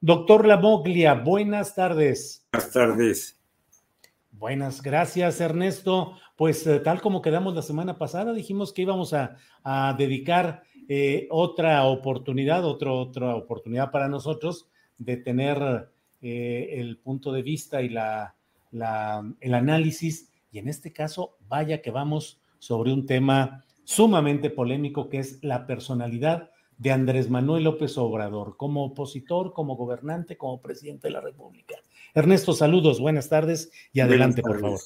Doctor Lamoglia, buenas tardes. Buenas tardes. Buenas, gracias Ernesto. Pues eh, tal como quedamos la semana pasada, dijimos que íbamos a, a dedicar eh, otra oportunidad, otro, otra oportunidad para nosotros de tener eh, el punto de vista y la, la, el análisis. Y en este caso, vaya que vamos sobre un tema sumamente polémico que es la personalidad de Andrés Manuel López Obrador, como opositor, como gobernante, como presidente de la República. Ernesto, saludos, buenas tardes y adelante, por favor.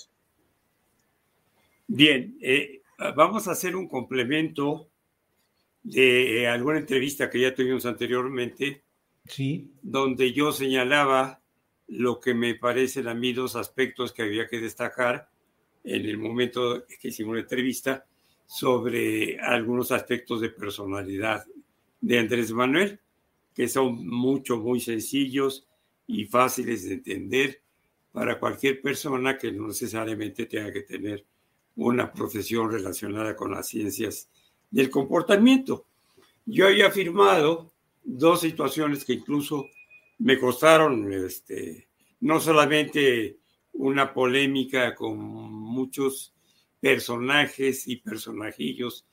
Bien, eh, vamos a hacer un complemento de eh, alguna entrevista que ya tuvimos anteriormente, sí. donde yo señalaba lo que me parecen a mí dos aspectos que había que destacar en el momento que hicimos la entrevista sobre algunos aspectos de personalidad de Andrés Manuel, que son mucho, muy sencillos y fáciles de entender para cualquier persona que no necesariamente tenga que tener una profesión relacionada con las ciencias del comportamiento. Yo había afirmado dos situaciones que incluso me costaron este, no solamente una polémica con muchos personajes y personajillos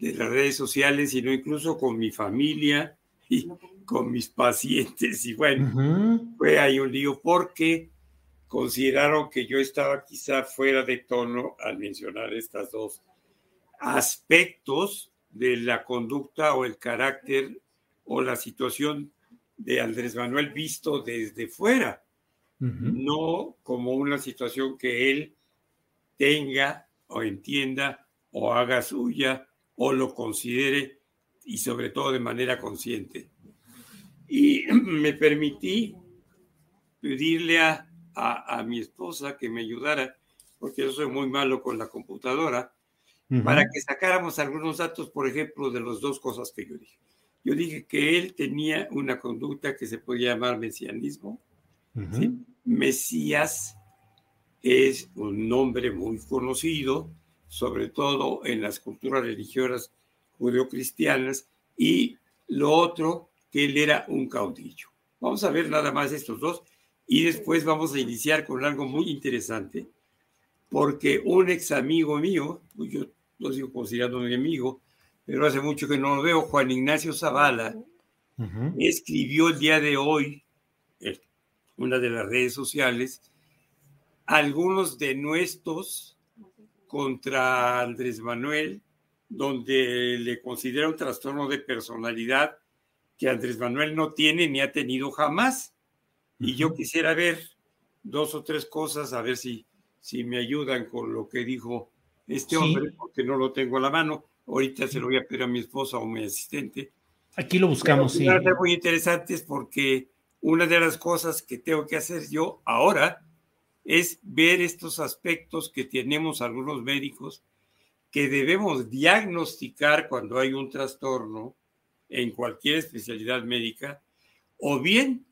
de las redes sociales, sino incluso con mi familia y con mis pacientes. Y bueno, uh -huh. fue ahí un lío porque consideraron que yo estaba quizá fuera de tono al mencionar estas dos aspectos de la conducta o el carácter o la situación de Andrés Manuel visto desde fuera, uh -huh. no como una situación que él tenga o entienda o haga suya o lo considere y sobre todo de manera consciente. Y me permití pedirle a, a, a mi esposa que me ayudara, porque yo soy muy malo con la computadora, uh -huh. para que sacáramos algunos datos, por ejemplo, de las dos cosas que yo dije. Yo dije que él tenía una conducta que se podía llamar mesianismo. Uh -huh. ¿sí? Mesías es un nombre muy conocido, sobre todo en las culturas religiosas judeocristianas, y lo otro, que él era un caudillo. Vamos a ver nada más estos dos y después vamos a iniciar con algo muy interesante, porque un ex amigo mío, pues yo lo sigo considerando mi amigo, pero hace mucho que no lo veo, Juan Ignacio Zavala, uh -huh. escribió el día de hoy, en una de las redes sociales, algunos de nuestros contra Andrés Manuel, donde le considera un trastorno de personalidad que Andrés Manuel no tiene ni ha tenido jamás. Y yo quisiera ver dos o tres cosas, a ver si, si me ayudan con lo que dijo este sí. hombre, porque no lo tengo a la mano. Ahorita se lo voy a pedir a mi esposa o a mi asistente. Aquí lo buscamos, sí. Muy interesantes porque una de las cosas que tengo que hacer yo ahora es ver estos aspectos que tenemos algunos médicos que debemos diagnosticar cuando hay un trastorno en cualquier especialidad médica, o bien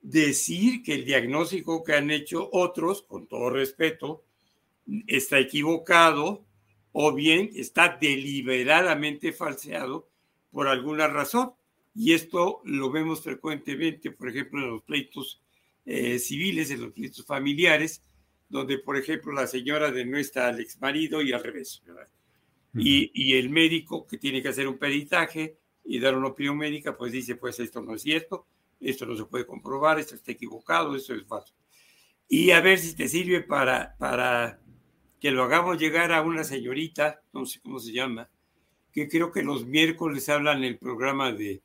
decir que el diagnóstico que han hecho otros, con todo respeto, está equivocado, o bien está deliberadamente falseado por alguna razón. Y esto lo vemos frecuentemente, por ejemplo, en los pleitos eh, civiles, en los pleitos familiares, donde, por ejemplo, la señora denuestra al ex marido y al revés. y, y, el médico que tiene que hacer un peritaje y dar una opinión médica, pues dice, pues esto no es cierto, esto no se puede comprobar, esto está equivocado, esto es falso. Y a ver si te sirve para, para que lo hagamos llegar a una señorita, no sé cómo se llama, que creo que los miércoles hablan en el programa de,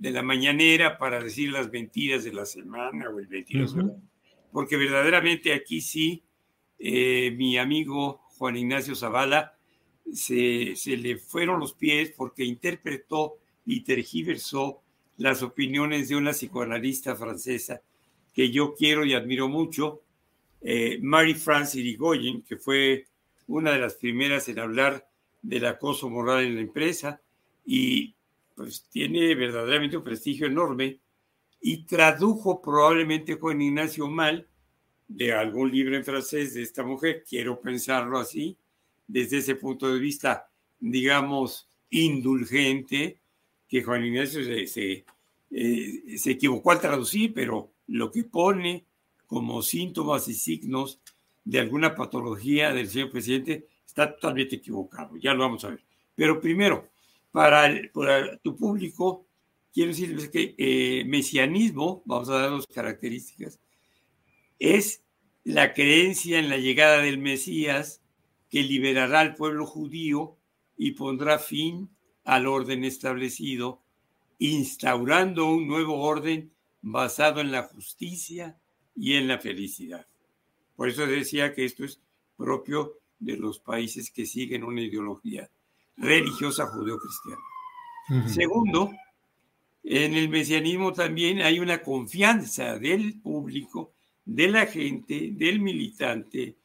de la mañanera para decir las mentiras de la semana o el 22. Porque verdaderamente aquí sí, eh, mi amigo Juan Ignacio Zavala se, se le fueron los pies porque interpretó y tergiversó las opiniones de una psicoanalista francesa que yo quiero y admiro mucho, eh, Marie-France Irigoyen, que fue una de las primeras en hablar del acoso moral en la empresa y pues tiene verdaderamente un prestigio enorme y tradujo probablemente Juan Ignacio mal de algún libro en francés de esta mujer, quiero pensarlo así, desde ese punto de vista, digamos, indulgente, que Juan Ignacio se, se, eh, se equivocó al traducir, pero lo que pone como síntomas y signos de alguna patología del señor presidente está totalmente equivocado. Ya lo vamos a ver. Pero primero, para, tu público, quiero decirles que eh, mesianismo, vamos a dar dos características, es la creencia en la llegada del Mesías que liberará al pueblo judío y pondrá fin al orden establecido, instaurando un nuevo orden basado en la justicia y en la felicidad. Por eso decía que esto es propio de los países que siguen una ideología religiosa judeocristiana. Segundo, en el mesianismo también hay una confianza del público, de la gente, del militante,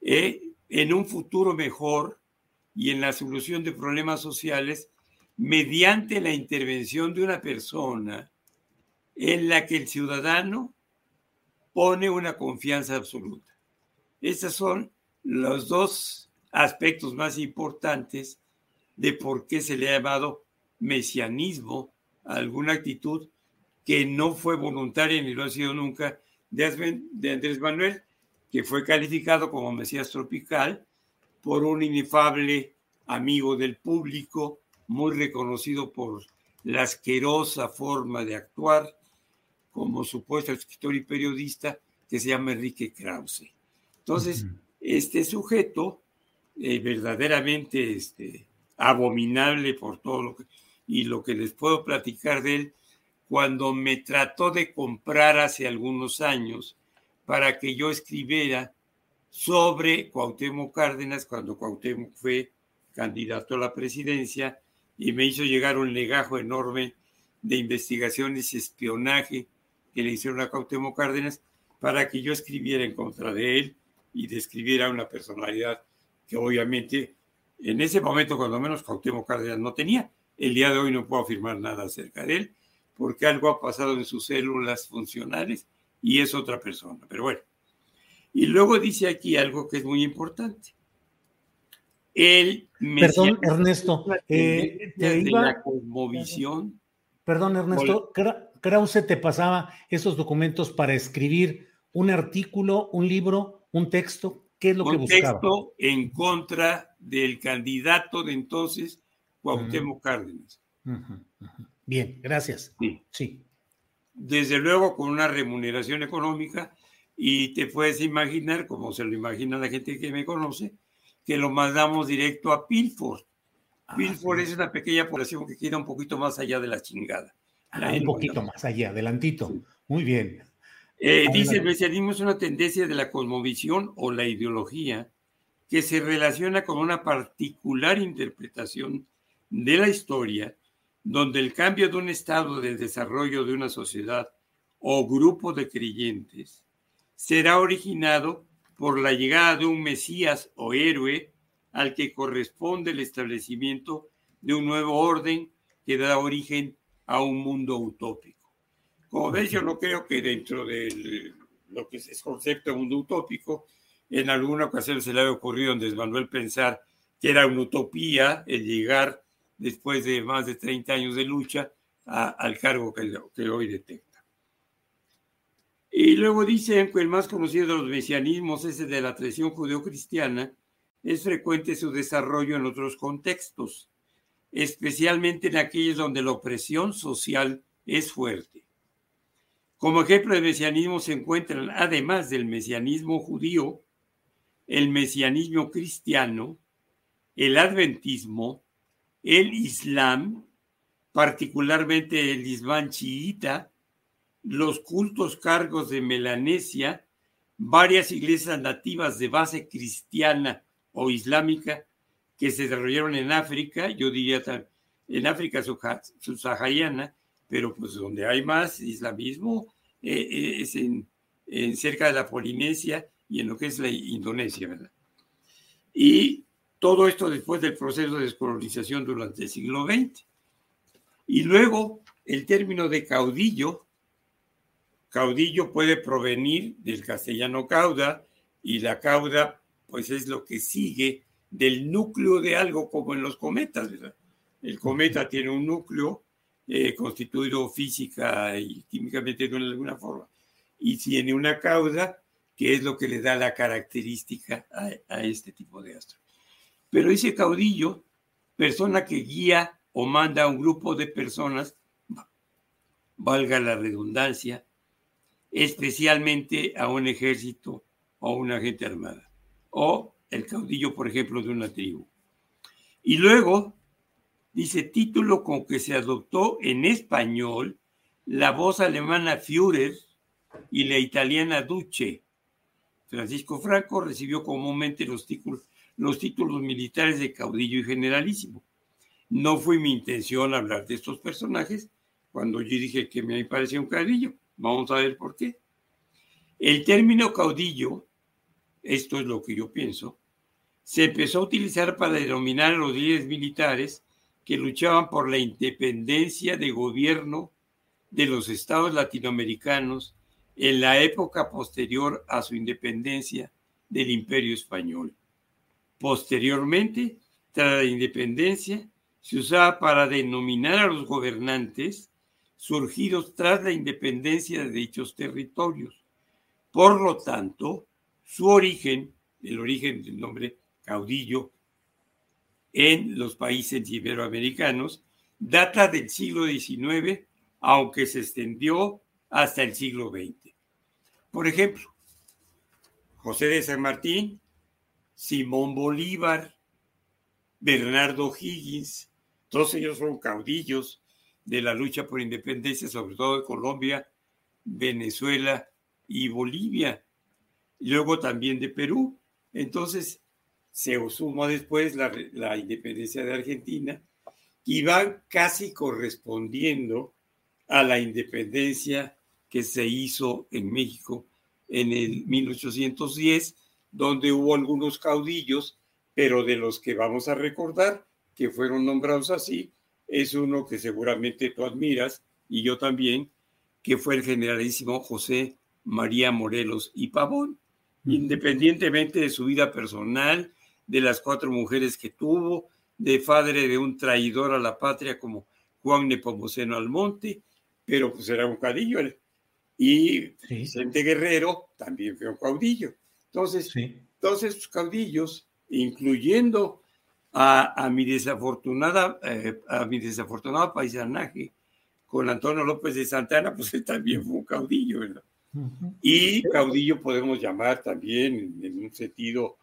eh, en un futuro mejor y en la solución de problemas sociales mediante la intervención de una persona en la que el ciudadano pone una confianza absoluta. Estos son los dos aspectos más importantes de por qué se le ha llamado mesianismo a alguna actitud que no fue voluntaria ni lo ha sido nunca de Andrés Manuel, que fue calificado como Mesías tropical por un inefable amigo del público, muy reconocido por la asquerosa forma de actuar, como supuesto escritor y periodista, que se llama Enrique Krause. Entonces, este sujeto, eh, verdaderamente este, abominable por todo lo que, y lo que les puedo platicar de él, cuando me trató de comprar hace algunos años para que yo escribiera sobre Cuauhtémoc Cárdenas cuando Cuauhtémoc fue candidato a la presidencia y me hizo llegar un legajo enorme de investigaciones y espionaje que le hicieron a Cuauhtémoc Cárdenas para que yo escribiera en contra de él y describiera una personalidad que obviamente en ese momento cuando menos Cuauhtémoc Cárdenas no tenía. El día de hoy no puedo afirmar nada acerca de él porque algo ha pasado en sus células funcionales y es otra persona. Pero bueno. Y luego dice aquí algo que es muy importante. El Perdón, Ernesto. Eh, de la cosmovisión. Perdón, Ernesto. Krause te pasaba esos documentos para escribir un artículo, un libro, un texto. ¿Qué es lo que buscaba? En contra del candidato de entonces, Cuauhtémoc Cárdenas. Bien, gracias. Sí. sí. Desde luego con una remuneración económica y te puedes imaginar, como se lo imagina la gente que me conoce, que lo mandamos directo a Pilford. Ah, Pilford es una pequeña población que queda un poquito más allá de la chingada. Ah, un poquito más allá, adelantito. Muy bien. Eh, dice, el mesianismo es una tendencia de la cosmovisión o la ideología que se relaciona con una particular interpretación de la historia donde el cambio de un estado del desarrollo de una sociedad o grupo de creyentes será originado por la llegada de un Mesías o héroe al que corresponde el establecimiento de un nuevo orden que da origen a un mundo utópico. Como ves, yo no creo que dentro de lo que es concepto de mundo utópico, en alguna ocasión se le haya ocurrido a Andrés Manuel pensar que era una utopía el llegar después de más de 30 años de lucha, al cargo que, que hoy detecta. Y luego dicen que el más conocido de los mesianismos es el de la tradición judeocristiana, es frecuente su desarrollo en otros contextos, especialmente en aquellos donde la opresión social es fuerte. Como ejemplo de mesianismo se encuentran, además del mesianismo judío, el mesianismo cristiano, el adventismo, el islam, particularmente el islam chiita, los cultos cargos de Melanesia, varias iglesias nativas de base cristiana o islámica que se desarrollaron en África, yo diría en África subsahariana, pero pues donde hay más islamismo eh, es en, cerca de la Polinesia y en lo que es la Indonesia, ¿verdad? Y todo esto después del proceso de descolonización durante el siglo XX. Y luego el término de caudillo, caudillo puede provenir del castellano cauda y la cauda pues es lo que sigue del núcleo de algo como en los cometas, ¿verdad? El cometa tiene un núcleo eh, constituido física y químicamente de alguna forma, y tiene una cauda que es lo que le da la característica a, este tipo de astro. Pero ese caudillo, persona que guía o manda a un grupo de personas, valga la redundancia, especialmente a un ejército o una gente armada, o el caudillo, por ejemplo, de una tribu. Y luego dice título con que se adoptó en español la voz alemana Führer y la italiana Duce. Francisco Franco recibió comúnmente los títulos, los títulos militares de caudillo y generalísimo. No fue mi intención hablar de estos personajes cuando yo dije que me parecía un caudillo. Vamos a ver por qué. El término caudillo, esto es lo que yo pienso, se empezó a utilizar para denominar a los líderes militares que luchaban por la independencia de gobierno de los estados latinoamericanos en la época posterior a su independencia del imperio español. Posteriormente, tras la independencia, se usaba para denominar a los gobernantes surgidos tras la independencia de dichos territorios. Por lo tanto, su origen, el origen del nombre caudillo, en los países iberoamericanos data del siglo XIX, aunque se extendió hasta el siglo XX. Por ejemplo, José de San Martín, Simón Bolívar, Bernardo Higgins, todos ellos fueron caudillos de la lucha por independencia, sobre todo de Colombia, Venezuela y Bolivia, luego también de Perú. Entonces, se suma después la, independencia de Argentina, y va casi correspondiendo a la independencia que se hizo en México en el 1810, donde hubo algunos caudillos, pero de los que vamos a recordar, que fueron nombrados así, es uno que seguramente tú admiras, y yo también, que fue el generalísimo José María Morelos y Pavón, independientemente de su vida personal, de las cuatro mujeres que tuvo, de padre de un traidor a la patria como Juan Nepomuceno Almonte, pero pues era un caudillo. Y Vicente Guerrero también fue un caudillo. Entonces, todos esos caudillos, incluyendo a, mi desafortunada, eh, a mi desafortunado paisanaje con Antonio López de Santana, pues él también fue un caudillo, ¿verdad? Y caudillo podemos llamar también en un sentido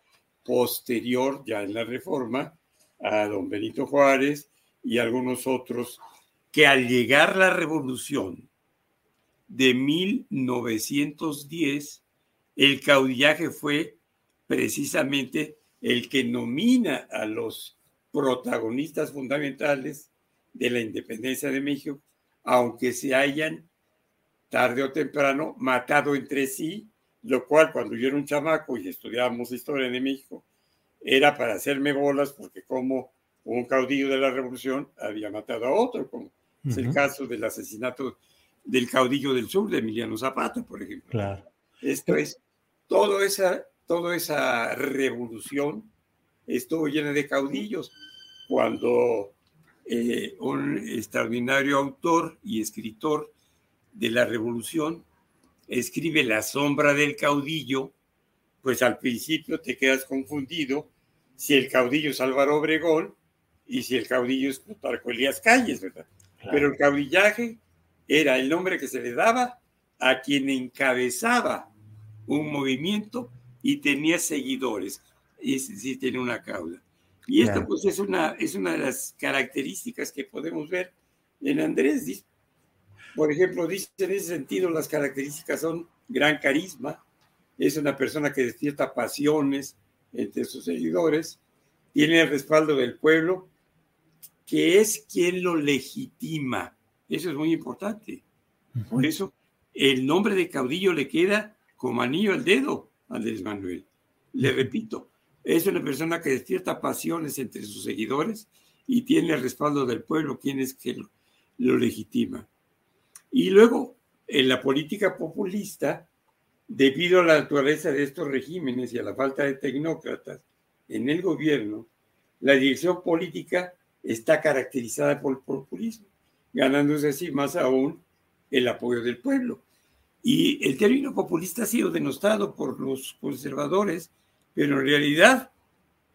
posterior, ya en la reforma, a don Benito Juárez y algunos otros, que al llegar la revolución de 1910, el caudillaje fue precisamente el que nomina a los protagonistas fundamentales de la independencia de México, aunque se hayan tarde o temprano matado entre sí lo cual cuando yo era un chamaco y estudiábamos historia de México, era para hacerme bolas porque como un caudillo de la revolución había matado a otro, como es el caso del asesinato del caudillo del sur de Emiliano Zapata, por ejemplo. Claro. Esto es, toda esa, toda esa revolución estuvo llena de caudillos. Cuando eh, un extraordinario autor y escritor de la revolución, escribe La sombra del caudillo, pues al principio te quedas confundido si el caudillo es Álvaro Obregón y si el caudillo es Plutarco Elías Calles, ¿verdad? Pero el caudillaje era el nombre que se le daba a quien encabezaba un movimiento y tenía seguidores, es decir, tenía una cauda. Y esto pues es una, es una de las características que podemos ver en Andrés. Por ejemplo, dice en ese sentido, las características son gran carisma, es una persona que despierta pasiones entre sus seguidores, tiene el respaldo del pueblo, que es quien lo legitima. Eso es muy importante. Por eso el nombre de caudillo le queda como anillo al dedo a Andrés Manuel. Le repito, es una persona que despierta pasiones entre sus seguidores y tiene el respaldo del pueblo, quien es que lo, legitima. Y luego, en la política populista, debido a la naturaleza de estos regímenes y a la falta de tecnócratas en el gobierno, la dirección política está caracterizada por el populismo, ganándose así más aún el apoyo del pueblo. Y el término populista ha sido denostado por los conservadores pero en realidad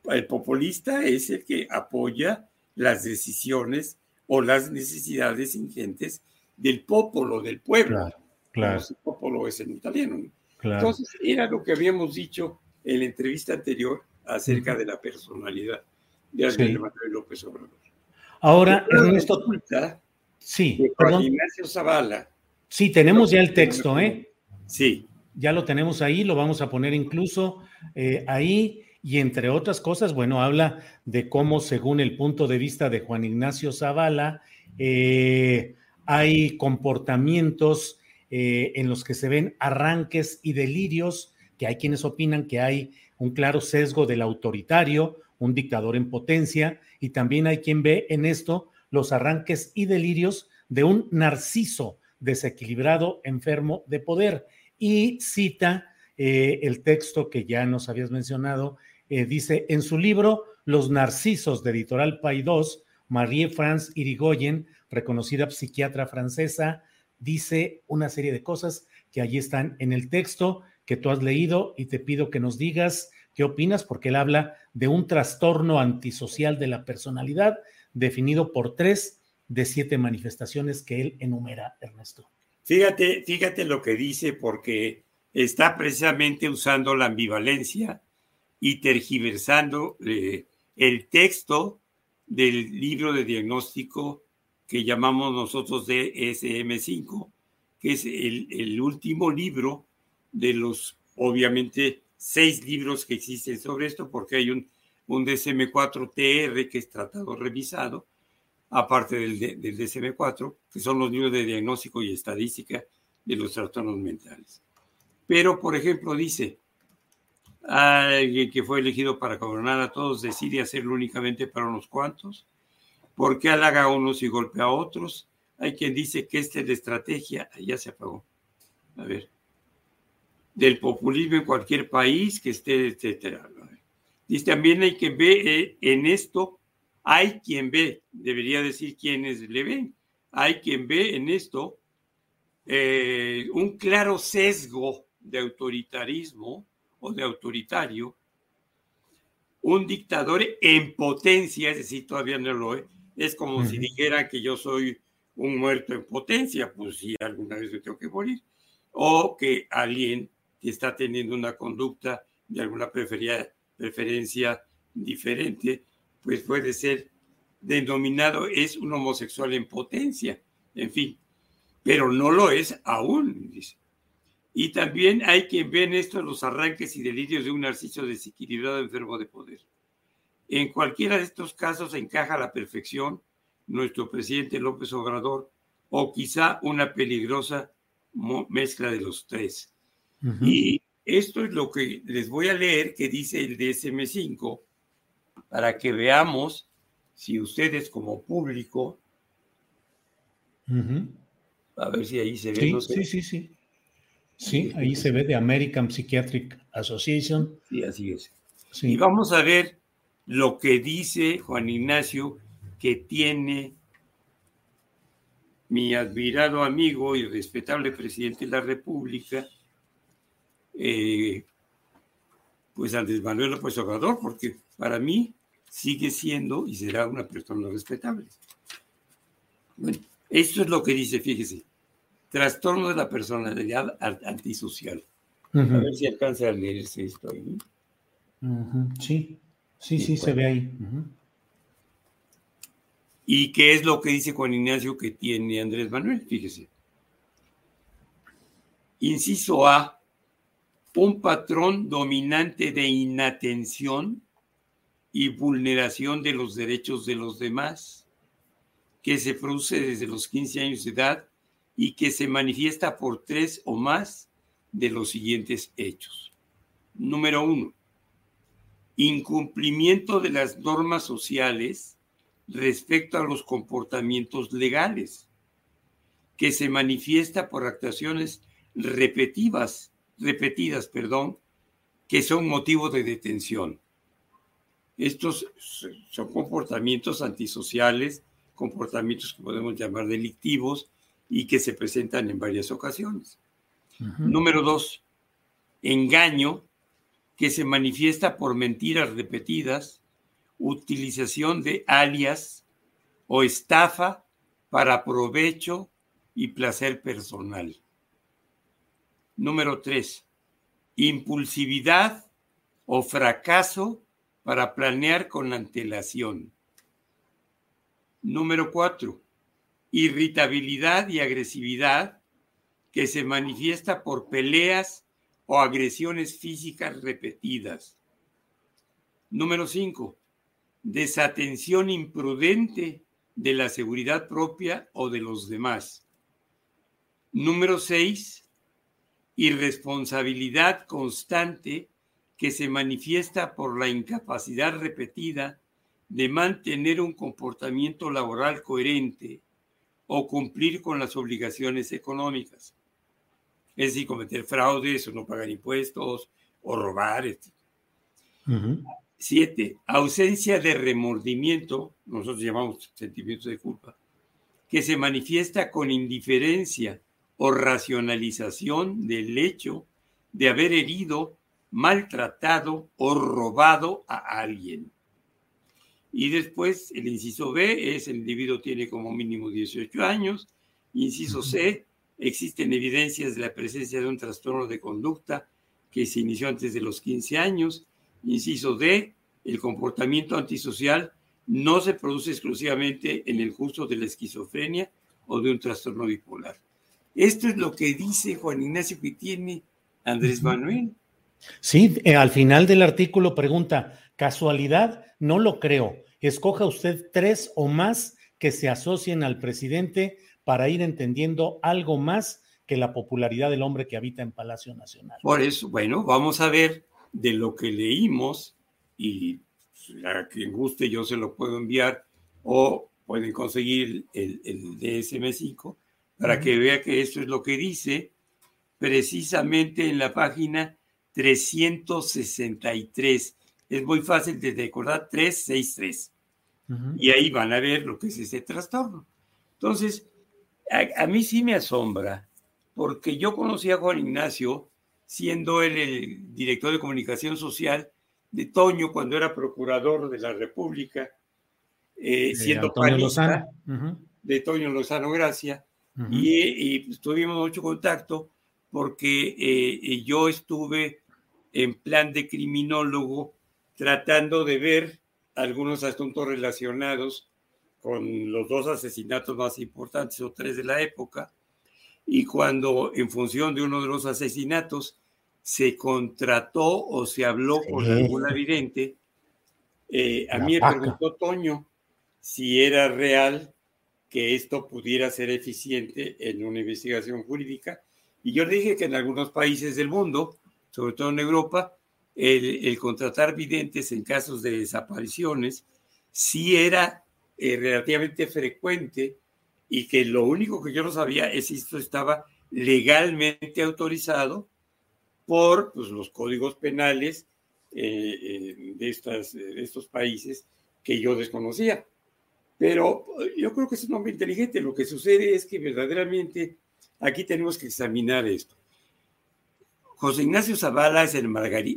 el populista es el que apoya las decisiones o las necesidades ingentes del popolo, del pueblo. Claro, claro. El popolo es en italiano. Entonces, era lo que habíamos dicho en la entrevista anterior acerca de la personalidad de Andrés Manuel López Obrador. Ahora, Ernesto. Sí, Juan Ignacio Zavala. Sí, tenemos ya el texto, ¿eh? Sí ya lo tenemos ahí, lo vamos a poner incluso eh, ahí. Y entre otras cosas, bueno, habla de cómo, según el punto de vista de Juan Ignacio Zavala, eh, hay comportamientos eh, en los que se ven arranques y delirios, que hay quienes opinan que hay un claro sesgo del autoritario, un dictador en potencia, y también hay quien ve en esto los arranques y delirios de un narciso desequilibrado, enfermo de poder y cita eh, el texto que ya nos habías mencionado. Eh, dice, en su libro Los Narcisos de Editorial Paidós, Marie-France Irigoyen, reconocida psiquiatra francesa, dice una serie de cosas que allí están en el texto que tú has leído y te pido que nos digas qué opinas, porque él habla de un trastorno antisocial de la personalidad definido por tres de siete manifestaciones que él enumera, Ernesto. Fíjate, fíjate lo que dice porque está precisamente usando la ambivalencia y tergiversando eh, el texto del libro de diagnóstico que llamamos nosotros DSM5, que es el, el último libro de los, obviamente, seis libros que existen sobre esto, porque hay un, un DSM4-TR que es tratado revisado, aparte del, del DSM-4, que son los libros de diagnóstico y estadística de los trastornos mentales. Pero, por ejemplo, dice, alguien que fue elegido para gobernar a todos decide hacerlo únicamente para unos cuantos, ¿por qué halaga a unos y golpea a otros? Hay quien dice que esta es la estrategia, ya se apagó, a ver, del populismo en cualquier país que esté, etcétera. Dice, también hay que ver eh, en esto hay quien ve, debería decir quienes le ven, hay quien ve en esto eh, un claro sesgo de autoritarismo o de autoritario, un dictador en potencia, es decir, todavía no lo es, es como si dijera que yo soy un muerto en potencia, pues si alguna vez me tengo que morir, o que alguien que está teniendo una conducta de alguna preferencia diferente, pues puede ser denominado es un homosexual en potencia, en fin, pero no lo es aún, dice. Y también hay quien ve en esto los arranques y delirios de un narciso desequilibrado enfermo de poder. En cualquiera de estos casos encaja a la perfección nuestro presidente López Obrador o quizá una peligrosa mezcla de los tres. Y esto es lo que les voy a leer que dice el DSM5 para que veamos si ustedes como público, a ver si ahí se ve. Sí, sí, sí, sí. ahí se ve de American Psychiatric Association. Sí, así es. Y vamos a ver lo que dice Juan Ignacio, que tiene mi admirado amigo y respetable presidente de la República, eh, pues Andrés Manuel López Obrador, porque para mí sigue siendo y será una persona respetable. Bueno, esto es lo que dice, fíjese, trastorno de la personalidad antisocial. A ver si alcanza a leerse esto ahí. Sí, sí, sí, se ve ahí. ¿Y qué es lo que dice Juan Ignacio que tiene Andrés Manuel? Fíjese. Inciso A, un patrón dominante de inatención y vulneración de los derechos de los demás, que se produce desde los 15 años de edad y que se manifiesta por tres o más de los siguientes hechos. Número uno, incumplimiento de las normas sociales respecto a los comportamientos legales, que se manifiesta por actuaciones repetidas, repetidas, perdón, que son motivo de detención. Estos son comportamientos antisociales, comportamientos que podemos llamar delictivos y que se presentan en varias ocasiones. Número dos, engaño que se manifiesta por mentiras repetidas, utilización de alias o estafa para provecho y placer personal. Número tres, impulsividad o fracaso para planear con antelación. Número cuatro, irritabilidad y agresividad que se manifiesta por peleas o agresiones físicas repetidas. Número 5. Desatención imprudente de la seguridad propia o de los demás. Número 6. Irresponsabilidad constante que se manifiesta por la incapacidad repetida de mantener un comportamiento laboral coherente o cumplir con las obligaciones económicas es decir, cometer fraudes o no pagar impuestos o robar. Etc. Siete, ausencia de remordimiento, nosotros llamamos sentimientos de culpa, que se manifiesta con indiferencia o racionalización del hecho de haber herido, maltratado o robado a alguien. Y después el inciso B es el individuo tiene como mínimo 18 años. Inciso C, Existen evidencias de la presencia de un trastorno de conducta que se inició antes de los 15 años. Inciso D, el comportamiento antisocial no se produce exclusivamente en el curso de la esquizofrenia o de un trastorno bipolar. Esto es lo que dice Juan Ignacio que tiene Andrés Manuel. Sí, eh, al final del artículo pregunta, ¿casualidad? No lo creo. Escoja usted tres o más que se asocien al presidente para ir entendiendo algo más que la popularidad del hombre que habita en Palacio Nacional. Por eso, bueno, vamos a ver de lo que leímos y a quien guste yo se lo puedo enviar o pueden conseguir el, el DSM5 para que vea que esto es lo que dice precisamente en la página 363. Es muy fácil de recordar, 363. Y ahí van a ver lo que es ese trastorno. Entonces, a, mí sí me asombra, porque yo conocí a Juan Ignacio siendo él el director de comunicación social de Toño cuando era procurador de la República, eh, siendo panista de Toño Lozano Gracia, y, tuvimos mucho contacto porque eh, yo estuve en plan de criminólogo tratando de ver algunos asuntos relacionados con los dos asesinatos más importantes o tres de la época, y cuando en función de uno de los asesinatos se contrató o se habló con alguna vidente, eh, a mí me preguntó Toño si era real que esto pudiera ser eficiente en una investigación jurídica. Y yo le dije que en algunos países del mundo, sobre todo en Europa, el, el contratar videntes en casos de desapariciones sí era eh, relativamente frecuente y que lo único que yo no sabía es si esto estaba legalmente autorizado por pues, los códigos penales eh, eh, de, estas, de estos países que yo desconocía. Pero yo creo que es un hombre inteligente. Lo que sucede es que verdaderamente aquí tenemos que examinar esto. José Ignacio Zavala es, el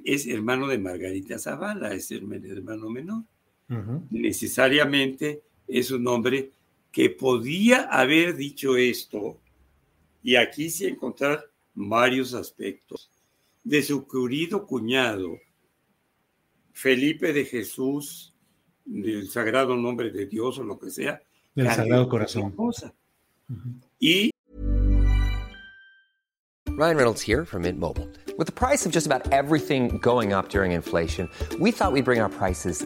es hermano de Margarita Zavala, es el hermano menor. Necesariamente es un hombre que podía haber dicho esto, y aquí sí encontrar varios aspectos, de su querido cuñado, Felipe de Jesús, del Sagrado Nombre de Dios o lo que sea. Del Sagrado Corazón. Y Ryan Reynolds here from Mint Mobile. With the price of just about everything going up during inflation, we thought we'd bring our prices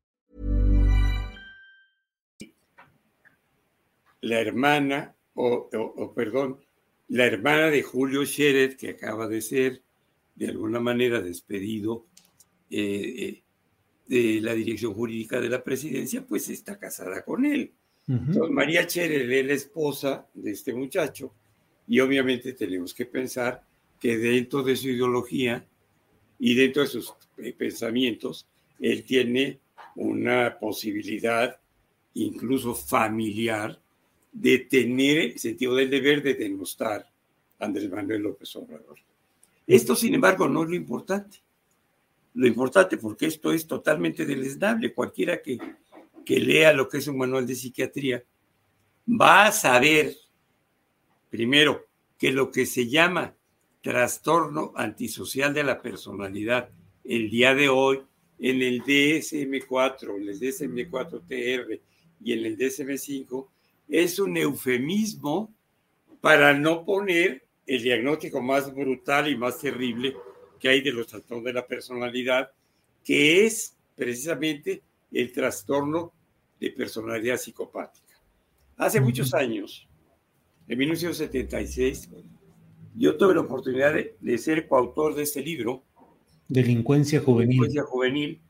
La hermana, o, o, o, perdón, la hermana de Julio Scherer, que acaba de ser de alguna manera despedido eh, de la dirección jurídica de la presidencia, pues está casada con él. Entonces, María Scherer es la esposa de este muchacho y obviamente tenemos que pensar que dentro de su ideología y dentro de sus eh, pensamientos, él tiene una posibilidad incluso familiar de tener el sentido del deber de denostar a Andrés Manuel López Obrador. Esto, sin embargo, no es lo importante. Lo importante, porque esto es totalmente deleznable, cualquiera que, que lea lo que es un manual de psiquiatría, va a saber, primero, que lo que se llama trastorno antisocial de la personalidad el día de hoy en el DSM4, en el DSM4TR y en el DSM5 es un eufemismo para no poner el diagnóstico más brutal y más terrible que hay de los trastornos de la personalidad, que es precisamente el trastorno de personalidad psicopática. Hace muchos años, en 1976, yo tuve la oportunidad de, ser coautor de este libro. Delincuencia juvenil. Delincuencia juvenil,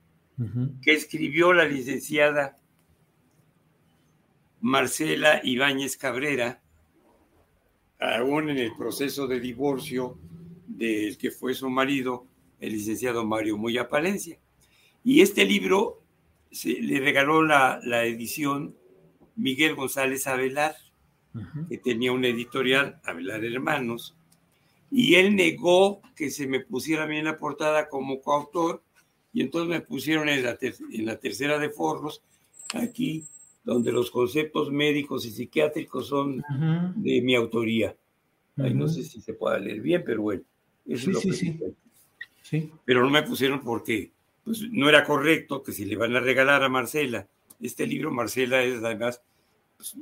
que escribió la licenciada Marcela Ibáñez Cabrera, aún en el proceso de divorcio del que fue su marido, el licenciado Mario Moya Palencia. Y este libro se, le regaló la, la, edición Miguel González Avelar, que tenía una editorial, Avelar Hermanos, y él negó que se me pusiera a mí en la portada como coautor, y entonces me pusieron en la, en la tercera de forros, aquí donde los conceptos médicos y psiquiátricos son de mi autoría. no sé si se puede leer bien, pero bueno, eso es lo sí, que sí. Pero no me pusieron porque pues, no era correcto que si le van a regalar a Marcela este libro, Marcela es además, pues,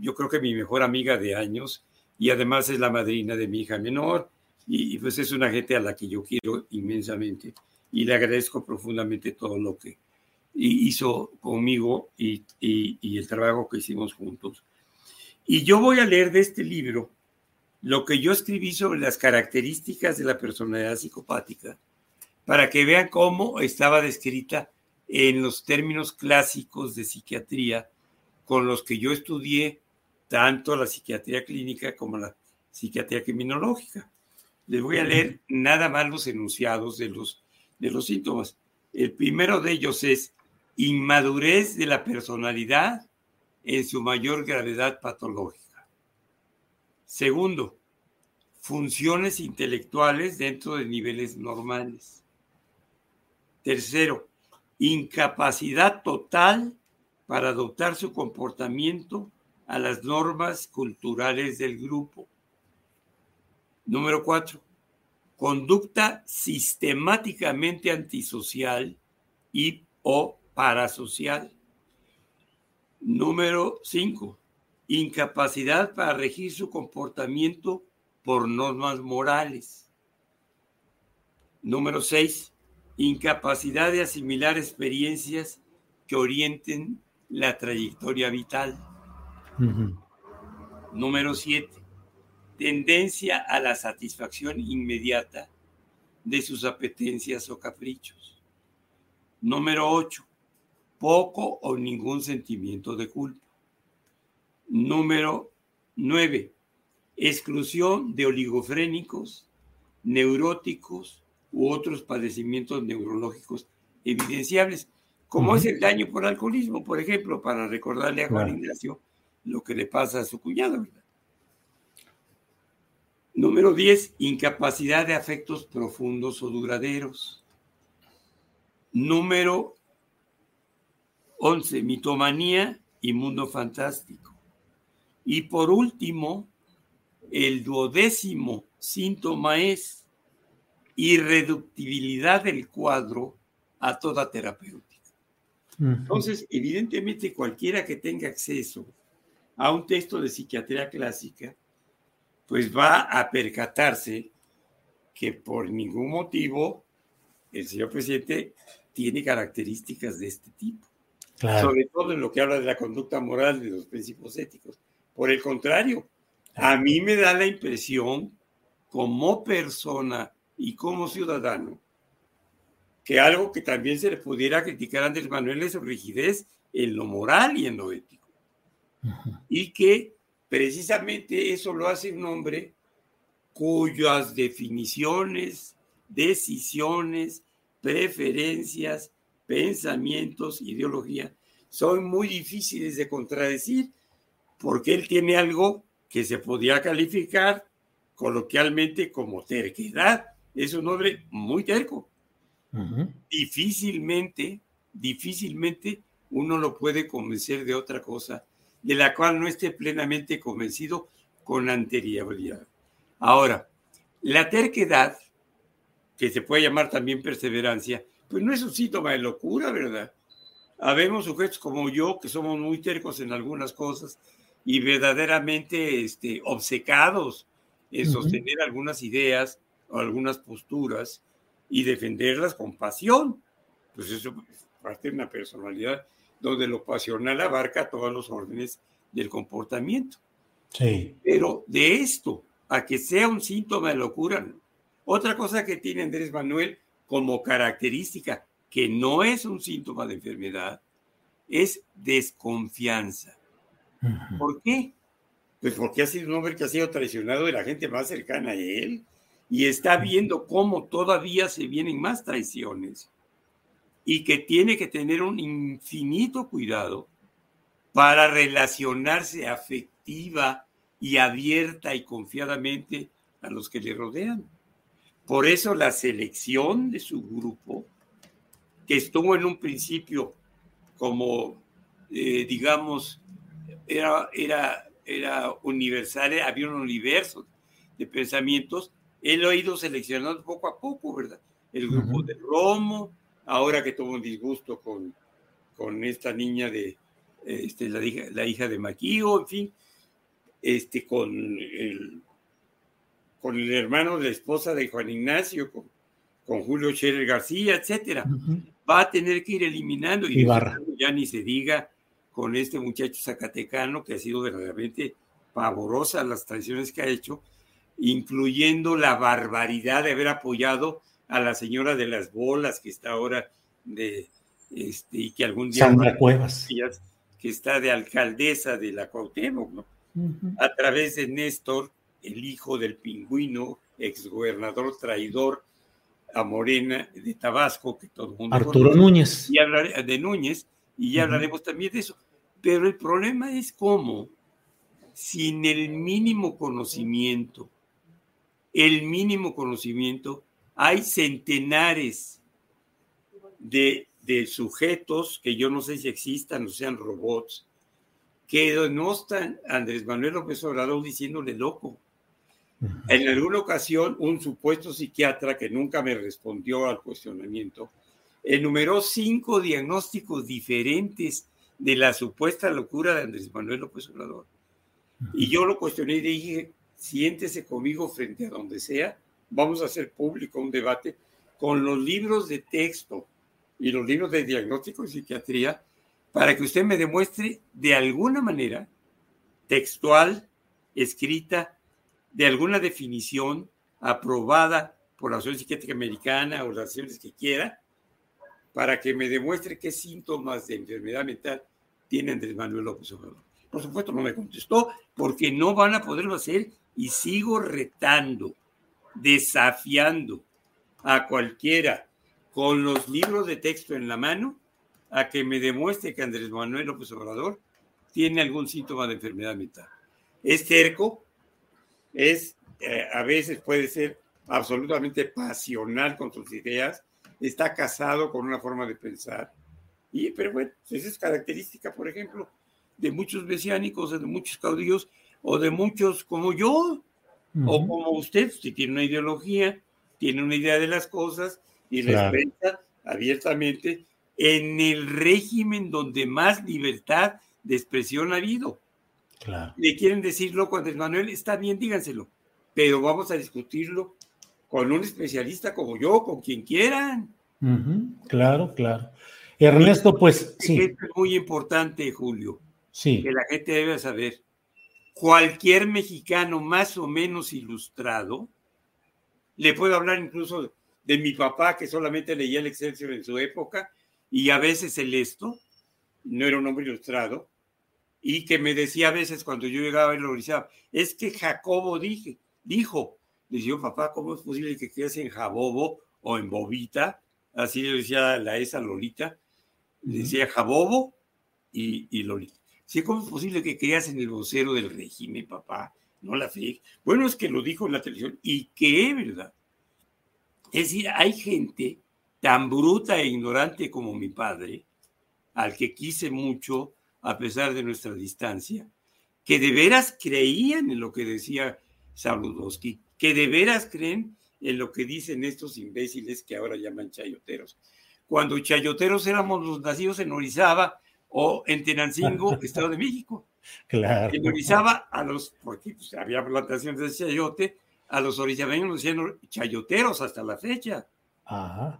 yo creo que mi mejor amiga de años y además es la madrina de mi hija menor y, y pues es una gente a la que yo quiero inmensamente y le agradezco profundamente todo lo que, hizo conmigo y, el trabajo que hicimos juntos. Y yo voy a leer de este libro lo que yo escribí sobre las características de la personalidad psicopática, para que vean cómo estaba descrita en los términos clásicos de psiquiatría con los que yo estudié tanto la psiquiatría clínica como la psiquiatría criminológica. Les voy a leer nada más los enunciados de los, de los síntomas. El primero de ellos es inmadurez de la personalidad en su mayor gravedad patológica. Segundo, funciones intelectuales dentro de niveles normales. Tercero, incapacidad total para adoptar su comportamiento a las normas culturales del grupo. Número cuatro, conducta sistemáticamente antisocial y o parasocial. Número 5. Incapacidad para regir su comportamiento por normas morales. Número 6. Incapacidad de asimilar experiencias que orienten la trayectoria vital. Número 7. Tendencia a la satisfacción inmediata de sus apetencias o caprichos. Número 8. Poco o ningún sentimiento de culpa. Número 9. Exclusión de oligofrénicos, neuróticos u otros padecimientos neurológicos evidenciables, como es el daño por alcoholismo, por ejemplo, para recordarle a Juan Ignacio lo que le pasa a su cuñado. Número 10, incapacidad de afectos profundos o duraderos. Número 11, mitomanía y mundo fantástico. Y por último, el duodécimo síntoma es irreductibilidad del cuadro a toda terapéutica. Entonces, evidentemente, cualquiera que tenga acceso a un texto de psiquiatría clásica, pues va a percatarse que por ningún motivo el señor presidente tiene características de este tipo. Sobre todo en lo que habla de la conducta moral, de los principios éticos. Por el contrario, a mí me da la impresión, como persona y como ciudadano, que algo que también se le pudiera criticar a Andrés Manuel es su rigidez en lo moral y en lo ético. Y que precisamente eso lo hace un hombre cuyas definiciones, decisiones, preferencias, pensamientos, ideología son muy difíciles de contradecir porque él tiene algo que se podría calificar coloquialmente como terquedad. Es un hombre muy terco. Difícilmente, difícilmente uno lo puede convencer de otra cosa de la cual no esté plenamente convencido con anterioridad. Ahora, la terquedad, que se puede llamar también perseverancia, pues no es un síntoma de locura, ¿verdad? Habemos sujetos como yo que somos muy tercos en algunas cosas y verdaderamente este, obcecados en sostener algunas ideas o algunas posturas y defenderlas con pasión. Pues eso es parte de una personalidad donde lo pasional abarca todos los órdenes del comportamiento. Sí. Pero de esto a que sea un síntoma de locura, otra cosa que tiene Andrés Manuel como característica, que no es un síntoma de enfermedad, es desconfianza. ¿Por qué? Pues porque ha sido un hombre que ha sido traicionado de la gente más cercana a él y está viendo cómo todavía se vienen más traiciones y que tiene que tener un infinito cuidado para relacionarse afectiva y abierta y confiadamente a los que le rodean. Por eso la selección de su grupo, que estuvo en un principio como, eh, digamos, era, era, era universal, había un universo de pensamientos, él lo ha ido seleccionando poco a poco, ¿verdad? El grupo de Romo, ahora que tuvo un disgusto con, con esta niña de este, la, hija, la hija de Maquío, en fin, este, con, el, con el hermano de la esposa de Juan Ignacio, con, con Julio Scherer García, etcétera. Va a tener que ir eliminando y ya ni se diga con este muchacho zacatecano que ha sido verdaderamente pavorosa las traiciones que ha hecho, incluyendo la barbaridad de haber apoyado a la señora de las bolas que está ahora de este y que algún día Sandra Cuevas que está de alcaldesa de la Cuauhtémoc, ¿no? A través de Néstor, el hijo del pingüino, exgobernador traidor a Morena de Tabasco, que todo el mundo Arturo Núñez. Y hablaré de Núñez, y ya hablaremos también de eso. Pero el problema es cómo, sin el mínimo conocimiento, el mínimo conocimiento, hay centenares de, sujetos que yo no sé si existan o sean robots, que no están Andrés Manuel López Obrador diciéndole loco. En alguna ocasión, un supuesto psiquiatra que nunca me respondió al cuestionamiento enumeró cinco diagnósticos diferentes de la supuesta locura de Andrés Manuel López Obrador. Y yo lo cuestioné y dije, siéntese conmigo frente a donde sea, vamos a hacer público un debate con los libros de texto y los libros de diagnóstico y psiquiatría para que usted me demuestre de alguna manera, textual, escrita, de alguna definición aprobada por la Asociación Psiquiátrica Americana o las acciones que quiera, para que me demuestre qué síntomas de enfermedad mental tiene Andrés Manuel López Obrador. Por supuesto, no me contestó porque no van a poderlo hacer y sigo retando, desafiando a cualquiera con los libros de texto en la mano a que me demuestre que Andrés Manuel López Obrador tiene algún síntoma de enfermedad mental. Es cerco, es eh, a veces puede ser absolutamente pasional con sus ideas, está casado con una forma de pensar. Y, pero bueno, esa es característica, por ejemplo, de muchos mesiánicos, de muchos caudillos, o de muchos como yo, o como usted, si tiene una ideología, tiene una idea de las cosas y respeta abiertamente en el régimen donde más libertad de expresión ha habido. Claro. Le quieren decirlo cuando Manuel, está bien, díganselo, pero vamos a discutirlo con un especialista como yo, con quien quieran. Claro, claro. Ernesto, pues sí. Es muy importante, Julio. Sí. Que la gente debe saber. Cualquier mexicano más o menos ilustrado, le puedo hablar incluso de mi papá, que solamente leía el Excelsior en su época, y a veces el esto, no era un hombre ilustrado, y que me decía a veces cuando yo llegaba y lo decía, es que Jacobo dije, dijo, le decía, papá, ¿cómo es posible que creas en Jabobo o en Bobita? Así le decía la esa Lolita, le decía Jabobo y, y Lolita. Sí, ¿cómo es posible que creas en el vocero del régimen, papá? No la fe. Bueno, es que lo dijo en la televisión y que es verdad. Es decir, hay gente tan bruta e ignorante como mi padre, al que quise mucho a pesar de nuestra distancia, que de veras creían en lo que decía Saludowski, que de veras creen en lo que dicen estos imbéciles que ahora llaman chayoteros. Cuando chayoteros éramos los nacidos en Orizaba o en Tenancingo, Estado de México. Claro. En Orizaba, a los, porque pues, había plantaciones de chayote, a los orizabeños los decían chayoteros hasta la fecha.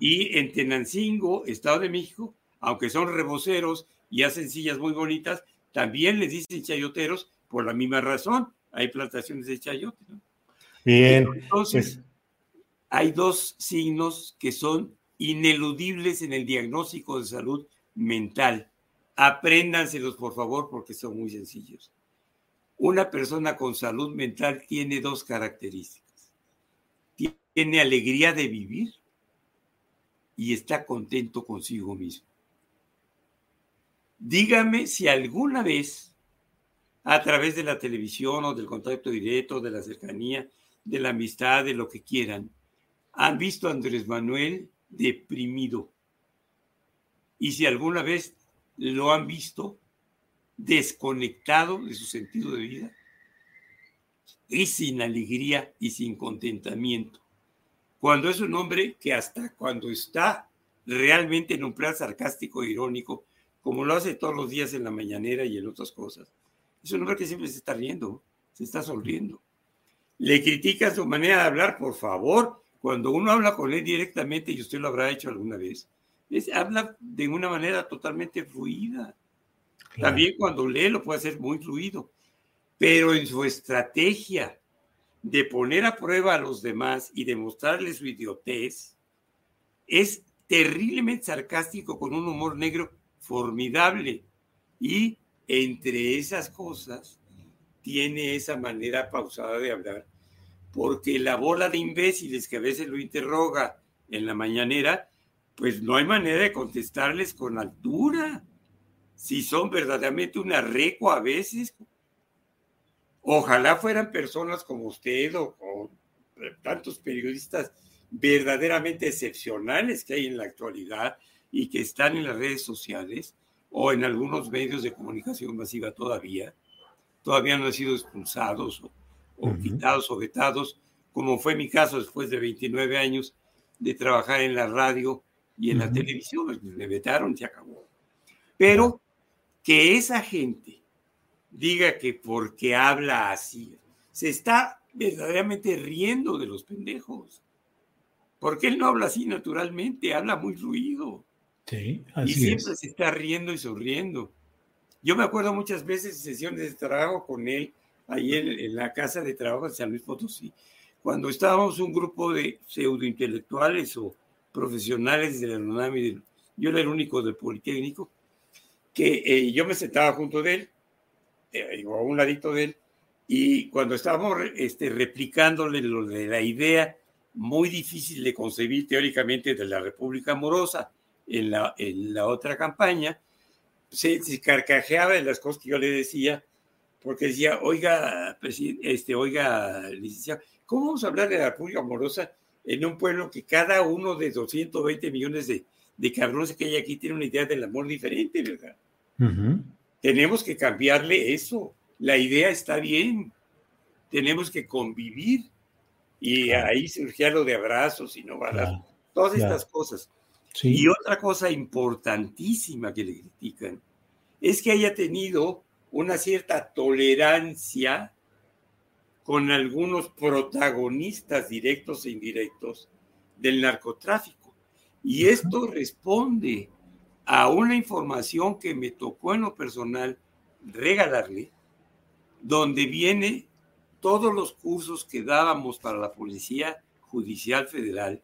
Y en Tenancingo, Estado de México, aunque son reboceros y hacen sillas muy bonitas, también les dicen chayoteros por la misma razón. Hay plantaciones de chayote. Bien. Entonces, pues hay dos signos que son ineludibles en el diagnóstico de salud mental. Apréndanselos, por favor, porque son muy sencillos. Una persona con salud mental tiene dos características. Tiene alegría de vivir y está contento consigo mismo. Dígame si alguna vez, a través de la televisión o del contacto directo, de la cercanía, de la amistad, de lo que quieran, han visto a Andrés Manuel deprimido. Y si alguna vez lo han visto desconectado de su sentido de vida y sin alegría y sin contentamiento cuando es un hombre que hasta cuando está realmente en un plan sarcástico e irónico, como lo hace todos los días en la mañanera y en otras cosas, es un hombre que siempre se está riendo, se está sonriendo. Le critica su manera de hablar, por favor, cuando uno habla con él directamente, y usted lo habrá hecho alguna vez, es, habla de una manera totalmente fluida. También cuando lee lo puede hacer muy fluido, pero en su estrategia de poner a prueba a los demás y demostrarles su idiotez, es terriblemente sarcástico con un humor negro formidable. Y entre esas cosas, tiene esa manera pausada de hablar, porque la bola de imbéciles que a veces lo interroga en la mañanera, pues no hay manera de contestarles con altura. Si son verdaderamente una recua a veces, Ojalá fueran personas como usted o, tantos periodistas verdaderamente excepcionales que hay en la actualidad y que están en las redes sociales o en algunos medios de comunicación masiva todavía, todavía no han sido expulsados o quitados o vetados, como fue mi caso después de 29 años de trabajar en la radio y en la televisión. Pues, me vetaron, se acabó. Pero que esa gente diga que porque habla así, se está verdaderamente riendo de los pendejos. Porque él no habla así naturalmente, habla muy ruido. Sí, así y siempre se está riendo y sonriendo. Yo me acuerdo muchas veces sesiones de trabajo con él, ahí en, la casa de trabajo de San Luis Potosí, cuando estábamos un grupo de pseudointelectuales o profesionales de la UNAM, yo era el único del Politécnico, que eh, yo me sentaba junto de él, eh, a un ladito de él, y cuando estábamos este, replicándole lo de la idea muy difícil de concebir teóricamente de la República Amorosa en la, en la otra campaña, se, carcajeaba de las cosas que yo le decía, porque decía, oiga, este, oiga, licenciado, ¿cómo vamos a hablar de la República Amorosa en un pueblo que cada uno de 220 millones de, de cabrones que hay aquí tiene una idea del amor diferente, ¿verdad? Tenemos que cambiarle eso. La idea está bien. Tenemos que convivir. Y ahí surgía lo de abrazos y no balazos. Todas estas cosas. Y otra cosa importantísima que le critican es que haya tenido una cierta tolerancia con algunos protagonistas directos e indirectos del narcotráfico. Y esto responde a una información que me tocó en lo personal regalarle, donde viene todos los cursos que dábamos para la Policía Judicial Federal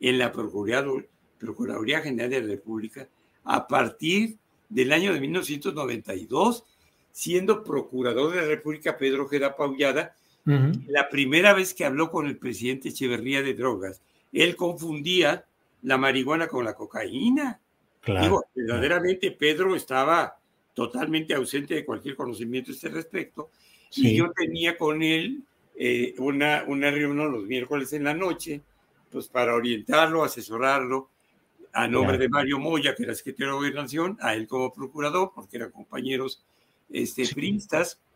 en la Procuraduría Procuraduría General de la República a partir del año de 1992, siendo procurador de la República Pedro Gera Paullada, la primera vez que habló con el presidente Echeverría de drogas, él confundía la marihuana con la cocaína. Digo, verdaderamente Pedro estaba totalmente ausente de cualquier conocimiento a este respecto. Y yo tenía con él eh, una, una reunión los miércoles en la noche, pues para orientarlo, asesorarlo a nombre de Mario Moya, que era secretario de Gobernación, a él como procurador, porque eran compañeros este,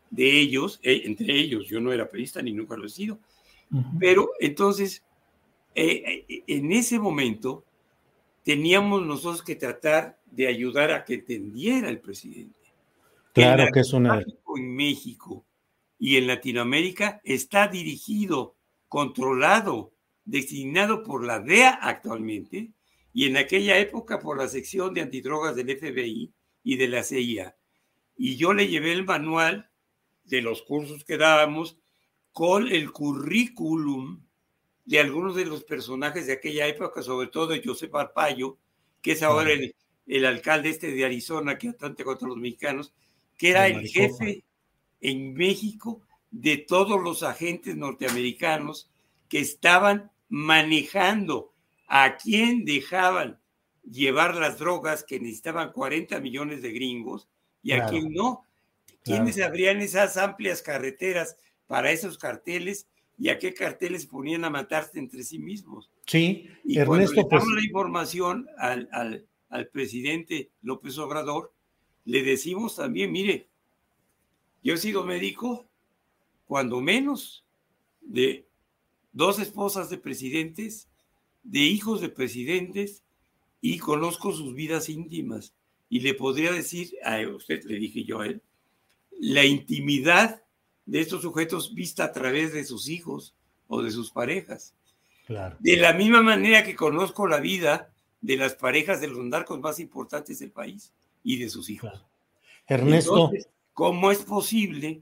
de ellos, eh, entre ellos, yo no era priista ni nunca lo he sido, pero entonces, eh, eh, en ese momento, teníamos nosotros que tratar de ayudar a que entendiera el presidente. Claro que, es una... En México y en Latinoamérica está dirigido, controlado, designado por la DEA actualmente, y en aquella época por la sección de antidrogas del FBI y de la CIA. Y yo le llevé el manual de los cursos que dábamos con el currículum de algunos de los personajes de aquella época, sobre todo de José Arpaio, que es ahora el, el, alcalde este de Arizona, que atante contra los mexicanos, que era el jefe en México de todos los agentes norteamericanos que estaban manejando a quién dejaban llevar las drogas que necesitaban 40 millones de gringos y a quién no. ¿Quiénes abrían esas amplias carreteras para esos carteles y a qué carteles ponían a matarse entre sí mismos? Sí, y Ernesto, cuando le pues la información al, al, al presidente López Obrador, le decimos también, mire, yo he sido médico cuando menos de dos esposas de presidentes de hijos de presidentes y conozco sus vidas íntimas. Y le podría decir a usted, le dije yo a él, la intimidad de estos sujetos vista a través de sus hijos o de sus parejas. De la misma manera que conozco la vida de las parejas de los narcos más importantes del país y de sus hijos. Ernesto. ¿cómo es posible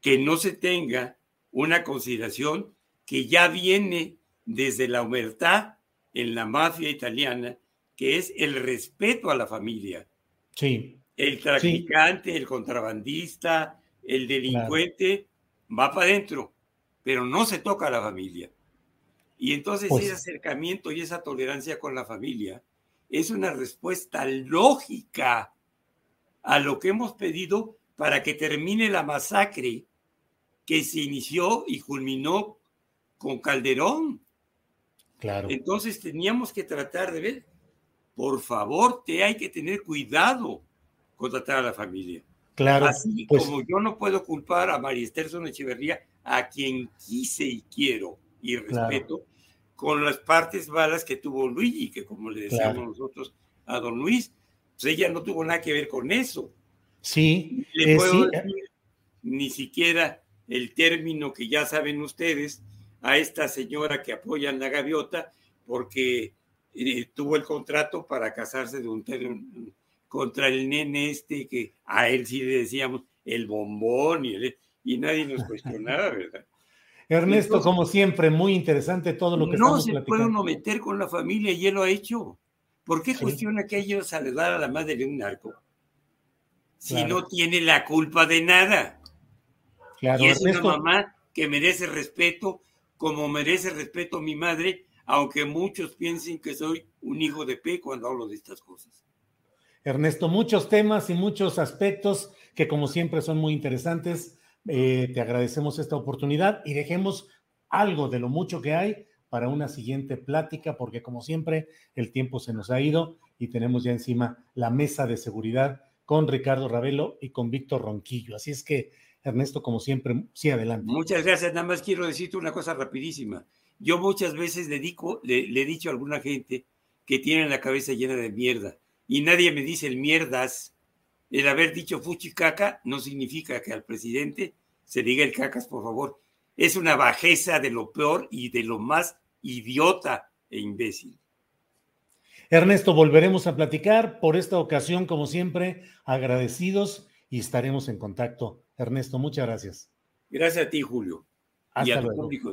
que no se tenga una consideración que ya viene desde la humertad en la mafia italiana, que es el respeto a la familia. Sí. El traficante, el contrabandista, el delincuente va para adentro, pero no se toca a la familia. Y entonces pues ese acercamiento y esa tolerancia con la familia es una respuesta lógica a lo que hemos pedido para que termine la masacre que se inició y culminó con Calderón. Entonces teníamos que tratar de ver, por favor, te hay que tener cuidado con tratar a la familia. Claro. Así pues como yo no puedo culpar a María Esther Echeverría a quien quise y quiero y respeto, con las partes malas que tuvo Luigi, que como le decíamos nosotros a don Luis, pues ella no tuvo nada que ver con eso. Sí, le eh, puedo decir ni siquiera el término que ya saben ustedes a esta señora que apoya en la gaviota porque eh, tuvo el contrato para casarse de un, contra el nene este que a él sí le decíamos el bombón y, y nadie nos cuestionaba, ¿verdad? Ernesto, como siempre, muy interesante todo lo que no se puede uno meter con la familia y él lo ha hecho. ¿Por qué cuestiona que ellos saludar a la madre de un narco? Si no tiene la culpa de nada. Claro, y es una mamá que merece respeto, como merece respeto mi madre, aunque muchos piensen que soy un hijo de P cuando hablo de estas cosas. Ernesto, muchos temas y muchos aspectos que como siempre son muy interesantes. Eh, te agradecemos esta oportunidad y dejemos algo de lo mucho que hay para una siguiente plática, porque como siempre el tiempo se nos ha ido y tenemos ya encima la mesa de seguridad con Ricardo Ravelo y con Víctor Ronquillo. Así es que, Ernesto, como siempre, sí, adelante. Muchas gracias. Nada más quiero decirte una cosa rapidísima. Yo muchas veces le, le, he dicho a alguna gente que tiene la cabeza llena de mierda y nadie me dice el mierdas. El haber dicho fuchi caca no significa que al presidente se diga el cacas, por favor. Es una bajeza de lo peor y de lo más idiota e imbécil. Ernesto, volveremos a platicar. Por esta ocasión, como siempre, agradecidos y estaremos en contacto. Ernesto, muchas gracias. Gracias a ti, Julio. y a tu público,